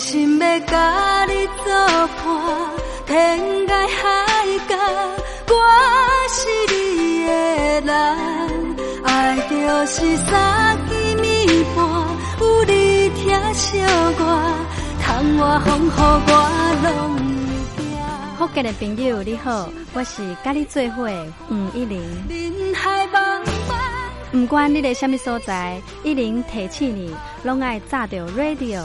心要甲你作伴，天涯海角，我是你的人。爱就是三更暝半，有你疼惜我，窗外风雨我拢会惊。福建的朋友你好，我是甲你做伙黄一玲。人海茫茫，不管你在什么所在，一零提醒你，拢爱炸着 radio，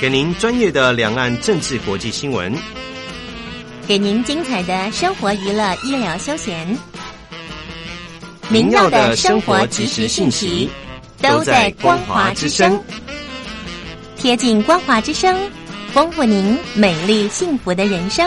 给您专业的两岸政治国际新闻，给您精彩的生活娱乐医疗休闲，您要的生活即时信息都在光华之声，贴近光华之声，丰富您美丽幸福的人生。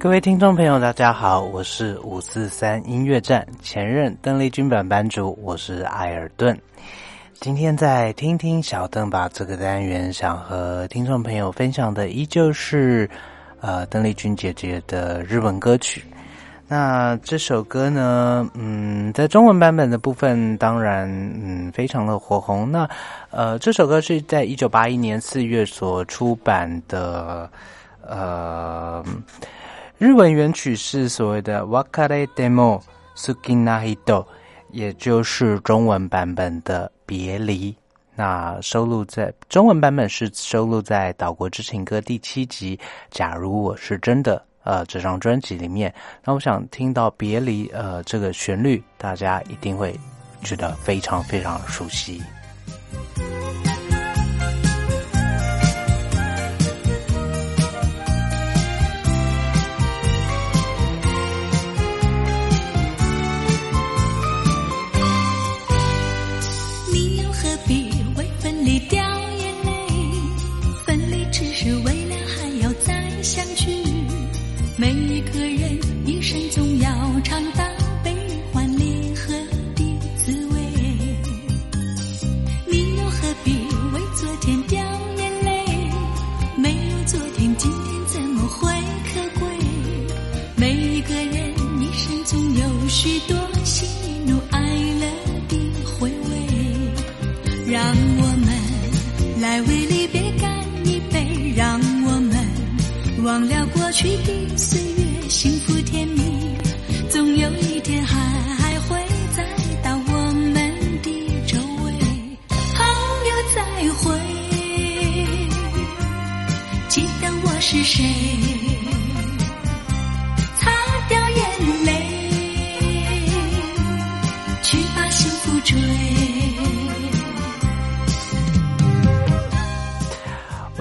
各位听众朋友，大家好，我是五四三音乐站前任邓丽君版班主，我是艾尔顿。今天在听听小邓吧这个单元，想和听众朋友分享的依旧是呃邓丽君姐姐的日文歌曲。那这首歌呢，嗯，在中文版本的部分，当然嗯非常的火红。那呃这首歌是在一九八一年四月所出版的，呃。日文原曲是所谓的 “wakare demo sukinahito”，也就是中文版本的“别离”。那收录在中文版本是收录在《岛国之情歌》第七集《假如我是真的》呃这张专辑里面。那我想听到“别离”呃这个旋律，大家一定会觉得非常非常熟悉。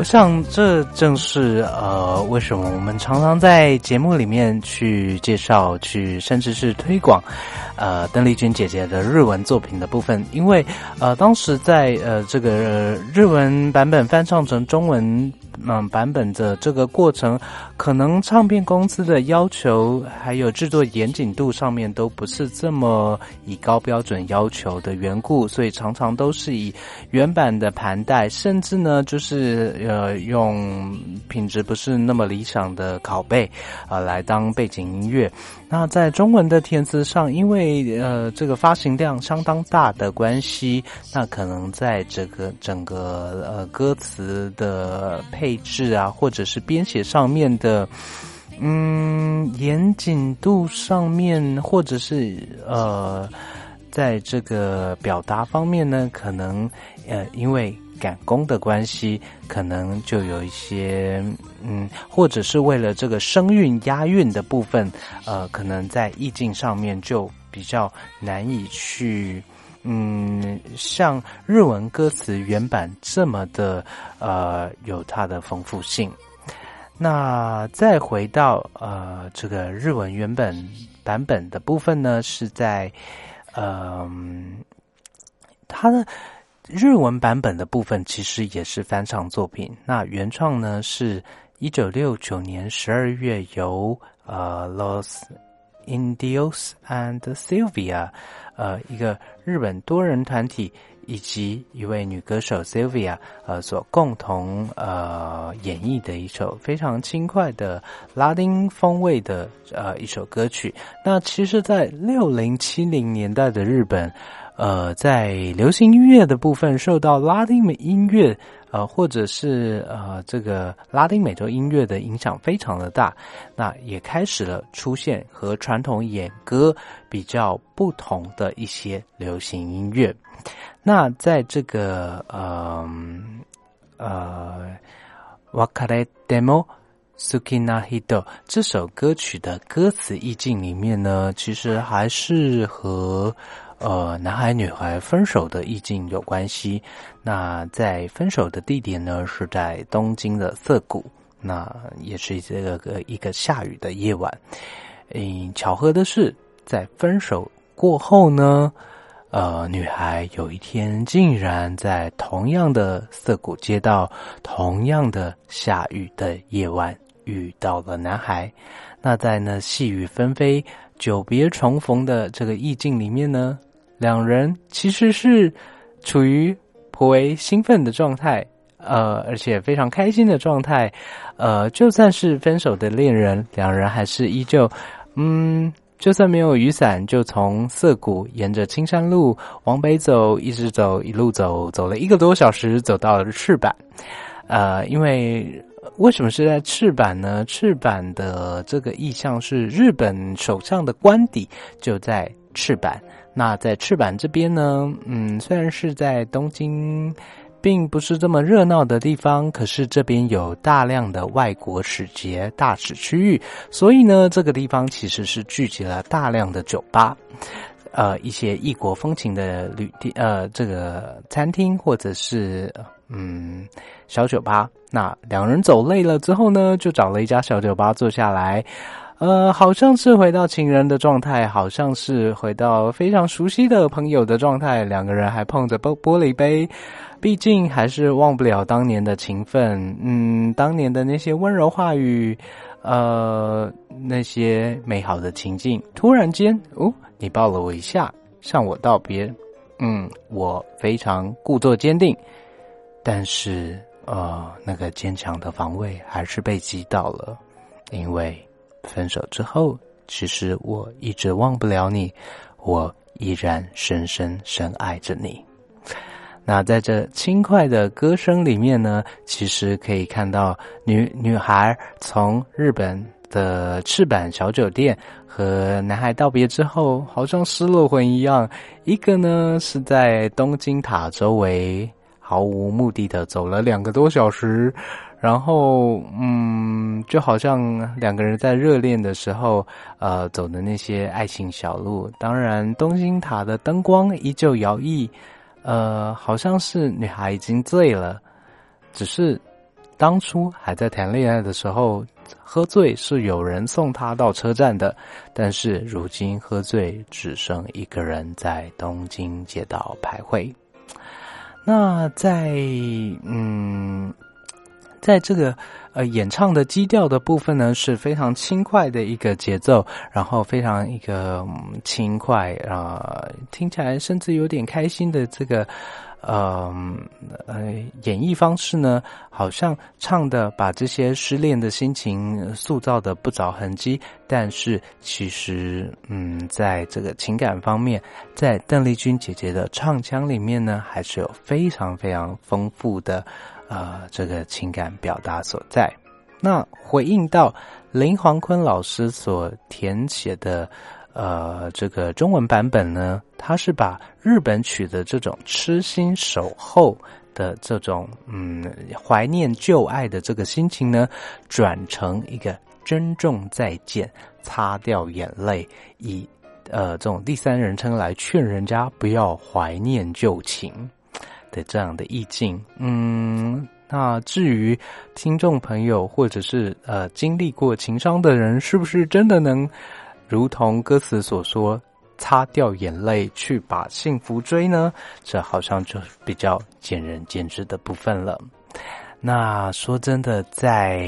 像这正是呃，为什么我们常常在节目里面去介绍、去甚至是推广，呃，邓丽君姐姐的日文作品的部分，因为呃，当时在呃这个日文版本翻唱成中文。嗯，版本的这个过程，可能唱片公司的要求还有制作严谨度上面都不是这么以高标准要求的缘故，所以常常都是以原版的盘带，甚至呢就是呃用品质不是那么理想的拷贝啊来当背景音乐。那在中文的填词上，因为呃这个发行量相当大的关系，那可能在这个整个呃歌词的配配置啊，或者是编写上面的，嗯严谨度上面，或者是呃在这个表达方面呢，可能呃因为。赶工的关系，可能就有一些，嗯，或者是为了这个声韵押韵的部分，呃，可能在意境上面就比较难以去，嗯，像日文歌词原版这么的，呃，有它的丰富性。那再回到呃这个日文原本版本的部分呢，是在，嗯，它的。日文版本的部分其实也是翻唱作品。那原创呢，是一九六九年十二月由呃 Los Indios and Sylvia，呃一个日本多人团体以及一位女歌手 Sylvia，呃所共同呃演绎的一首非常轻快的拉丁风味的呃一首歌曲。那其实，在六零七零年代的日本。呃，在流行音乐的部分，受到拉丁美音乐，呃，或者是呃这个拉丁美洲音乐的影响非常的大，那也开始了出现和传统演歌比较不同的一些流行音乐。那在这个呃呃，Wakare Demo Sukina Hito 这首歌曲的歌词意境里面呢，其实还是和。呃，男孩女孩分手的意境有关系。那在分手的地点呢，是在东京的涩谷。那也是这个个一个下雨的夜晚。嗯，巧合的是，在分手过后呢，呃，女孩有一天竟然在同样的涩谷街道、同样的下雨的夜晚遇到了男孩。那在那细雨纷飞、久别重逢的这个意境里面呢，两人其实是处于颇为兴奋的状态，呃，而且非常开心的状态。呃，就算是分手的恋人，两人还是依旧，嗯，就算没有雨伞，就从涩谷沿着青山路往北走，一直走，一路走，走了一个多小时，走到了赤坂。呃，因为。为什么是在赤坂呢？赤坂的这个意象是日本首相的官邸就在赤坂。那在赤坂这边呢，嗯，虽然是在东京，并不是这么热闹的地方，可是这边有大量的外国使节大使区域，所以呢，这个地方其实是聚集了大量的酒吧。呃，一些异国风情的旅店，呃，这个餐厅或者是嗯小酒吧。那两人走累了之后呢，就找了一家小酒吧坐下来。呃，好像是回到情人的状态，好像是回到非常熟悉的朋友的状态。两个人还碰着玻玻璃杯，毕竟还是忘不了当年的情分。嗯，当年的那些温柔话语，呃，那些美好的情境。突然间，哦。你抱了我一下，向我道别。嗯，我非常故作坚定，但是呃，那个坚强的防卫还是被击倒了。因为分手之后，其实我一直忘不了你，我依然深深深爱着你。那在这轻快的歌声里面呢，其实可以看到女女孩从日本。的赤坂小酒店和男孩道别之后，好像失了魂一样。一个呢是在东京塔周围毫无目的的走了两个多小时，然后嗯，就好像两个人在热恋的时候呃走的那些爱情小路。当然，东京塔的灯光依旧摇曳，呃，好像是女孩已经醉了，只是当初还在谈恋爱的时候。喝醉是有人送她到车站的，但是如今喝醉只剩一个人在东京街道徘徊。那在嗯，在这个呃演唱的基调的部分呢，是非常轻快的一个节奏，然后非常一个轻快啊，听起来甚至有点开心的这个。呃呃，演绎方式呢，好像唱的把这些失恋的心情塑造的不着痕迹，但是其实，嗯，在这个情感方面，在邓丽君姐姐的唱腔里面呢，还是有非常非常丰富的呃这个情感表达所在。那回应到林黄坤老师所填写的。呃，这个中文版本呢，他是把日本曲的这种痴心守候的这种嗯怀念旧爱的这个心情呢，转成一个珍重再见，擦掉眼泪，以呃这种第三人称来劝人家不要怀念旧情的这样的意境。嗯，那至于听众朋友或者是呃经历过情伤的人，是不是真的能？如同歌词所说，擦掉眼泪去把幸福追呢？这好像就比较见仁见智的部分了。那说真的，在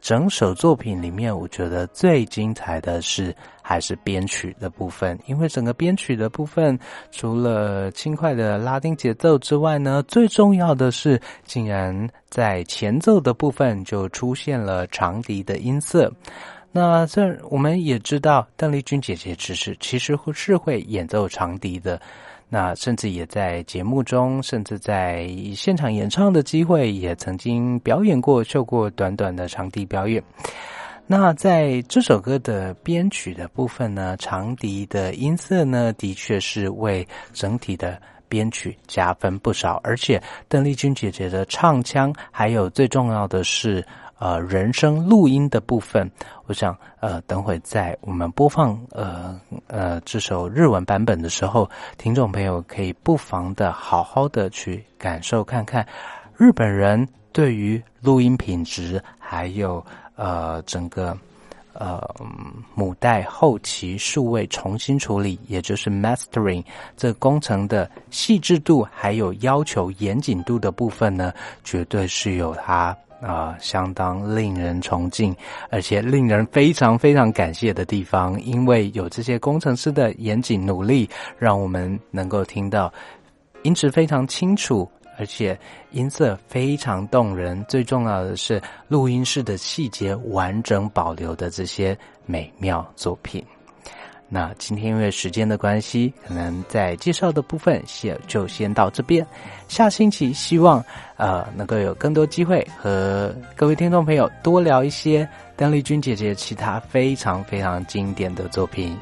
整首作品里面，我觉得最精彩的是还是编曲的部分，因为整个编曲的部分，除了轻快的拉丁节奏之外呢，最重要的是，竟然在前奏的部分就出现了长笛的音色。那这我们也知道，邓丽君姐姐只是其实是会演奏长笛的，那甚至也在节目中，甚至在现场演唱的机会，也曾经表演过，秀过短短的长笛表演。那在这首歌的编曲的部分呢，长笛的音色呢，的确是为整体的编曲加分不少，而且邓丽君姐姐的唱腔，还有最重要的是。呃，人声录音的部分，我想，呃，等会在我们播放呃呃这首日文版本的时候，听众朋友可以不妨的好好的去感受看看，日本人对于录音品质，还有呃整个呃母带后期数位重新处理，也就是 mastering 这工程的细致度，还有要求严谨度的部分呢，绝对是有它。啊，相当令人崇敬，而且令人非常非常感谢的地方，因为有这些工程师的严谨努力，让我们能够听到音质非常清楚，而且音色非常动人。最重要的是，录音室的细节完整保留的这些美妙作品。那今天因为时间的关系，可能在介绍的部分先就先到这边。下星期希望呃能够有更多机会和各位听众朋友多聊一些邓丽君姐姐其他非常非常经典的作品。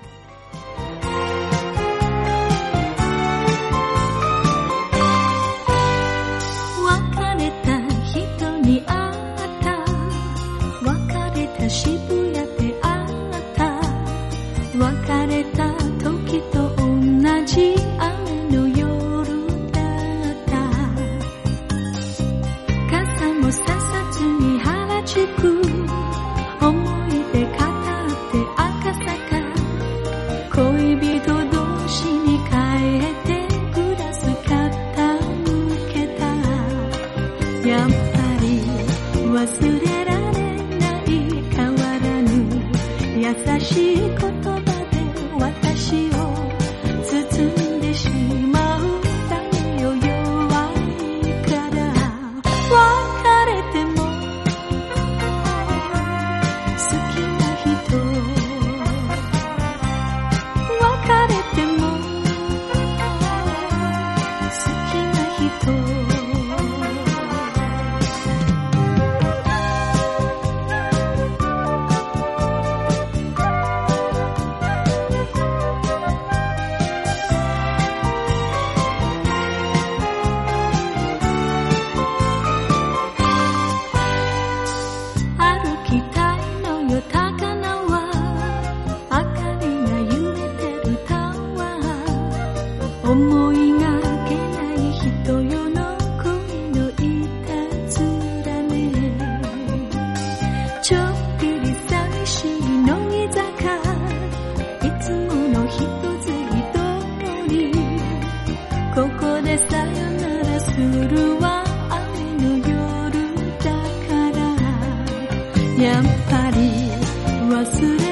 さよならするは雨の夜だから。やっぱり忘れ